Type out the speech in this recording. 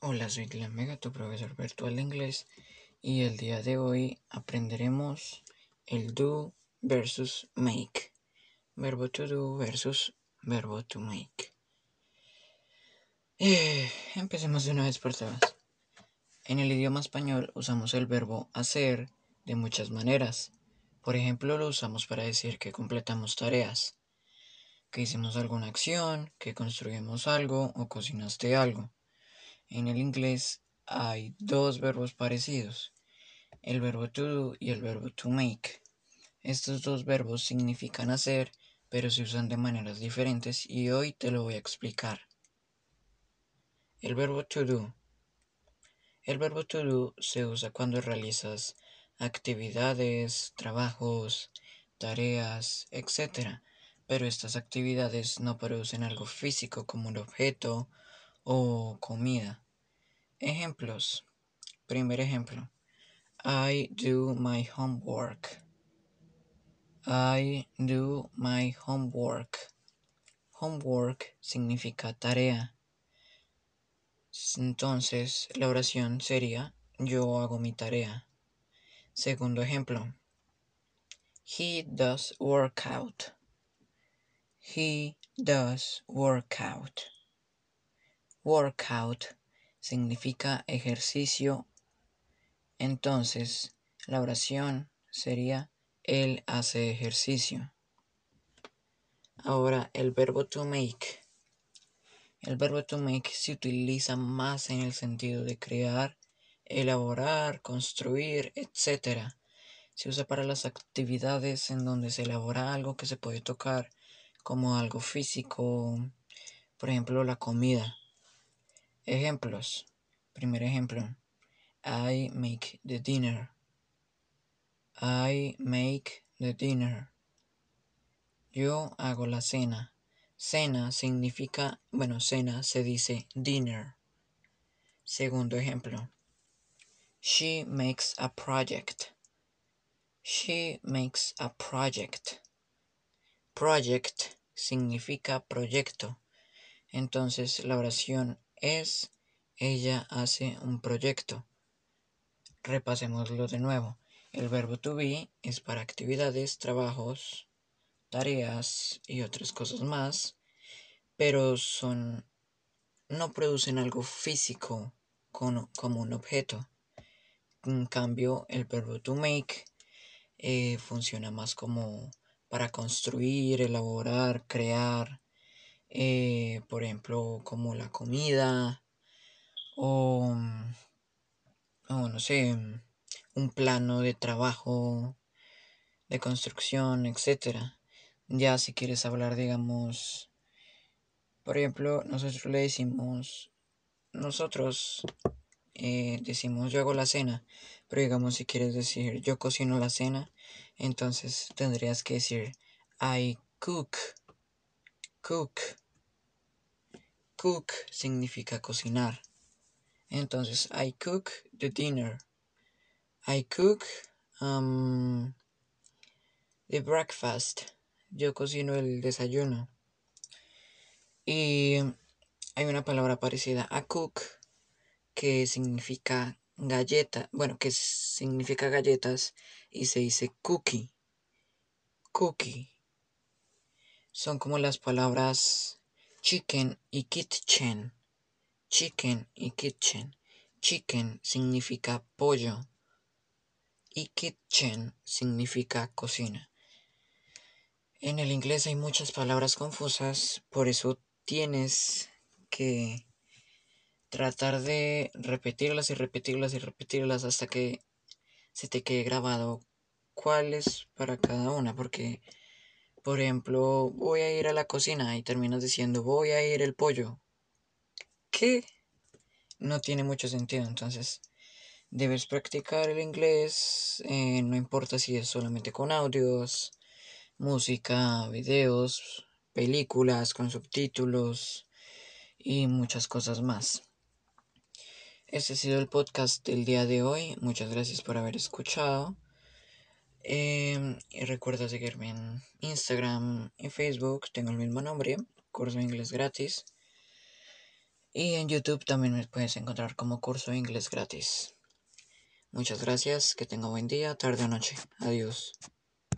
Hola, soy Mega, tu profesor virtual de inglés, y el día de hoy aprenderemos el do versus make. Verbo to do versus verbo to make. Eh, empecemos de una vez por todas. En el idioma español usamos el verbo hacer de muchas maneras. Por ejemplo, lo usamos para decir que completamos tareas, que hicimos alguna acción, que construimos algo o cocinaste algo. En el inglés hay dos verbos parecidos, el verbo to do y el verbo to make. Estos dos verbos significan hacer, pero se usan de maneras diferentes y hoy te lo voy a explicar. El verbo to do. El verbo to do se usa cuando realizas actividades, trabajos, tareas, etc. Pero estas actividades no producen algo físico como un objeto o comida. Ejemplos. Primer ejemplo. I do my homework. I do my homework. Homework significa tarea. Entonces, la oración sería yo hago mi tarea. Segundo ejemplo. He does workout. He does workout. Workout significa ejercicio. Entonces, la oración sería él hace ejercicio. Ahora, el verbo to make. El verbo to make se utiliza más en el sentido de crear, elaborar, construir, etc. Se usa para las actividades en donde se elabora algo que se puede tocar, como algo físico, por ejemplo, la comida. Ejemplos. Primer ejemplo. I make the dinner. I make the dinner. Yo hago la cena. Cena significa, bueno, cena se dice dinner. Segundo ejemplo. She makes a project. She makes a project. Project significa proyecto. Entonces la oración es ella hace un proyecto. Repasémoslo de nuevo. El verbo to be es para actividades, trabajos, tareas y otras cosas más, pero son no producen algo físico como un objeto. En cambio, el verbo to make eh, funciona más como para construir, elaborar, crear, eh, por ejemplo, como la comida o, o no sé, un plano de trabajo, de construcción, etcétera. Ya si quieres hablar, digamos, por ejemplo, nosotros le decimos, nosotros eh, decimos yo hago la cena, pero digamos si quieres decir yo cocino la cena, entonces tendrías que decir I cook, cook. Cook significa cocinar. Entonces, I cook the dinner. I cook um, the breakfast. Yo cocino el desayuno. Y hay una palabra parecida a cook que significa galleta. Bueno, que significa galletas y se dice cookie. Cookie. Son como las palabras chicken y kitchen. Chicken y kitchen. Chicken significa pollo y kitchen significa cocina. En el inglés hay muchas palabras confusas, por eso tienes que tratar de repetirlas y repetirlas y repetirlas hasta que se te quede grabado cuál es para cada una, porque por ejemplo, voy a ir a la cocina y terminas diciendo voy a ir el pollo. ¿Qué? No tiene mucho sentido, entonces debes practicar el inglés, eh, no importa si es solamente con audios, música, videos, películas con subtítulos y muchas cosas más. Este ha sido el podcast del día de hoy. Muchas gracias por haber escuchado. Em, y recuerda seguirme en Instagram y Facebook, tengo el mismo nombre, curso de inglés gratis. Y en YouTube también me puedes encontrar como curso de inglés gratis. Muchas gracias, que tenga buen día, tarde o noche. Adiós.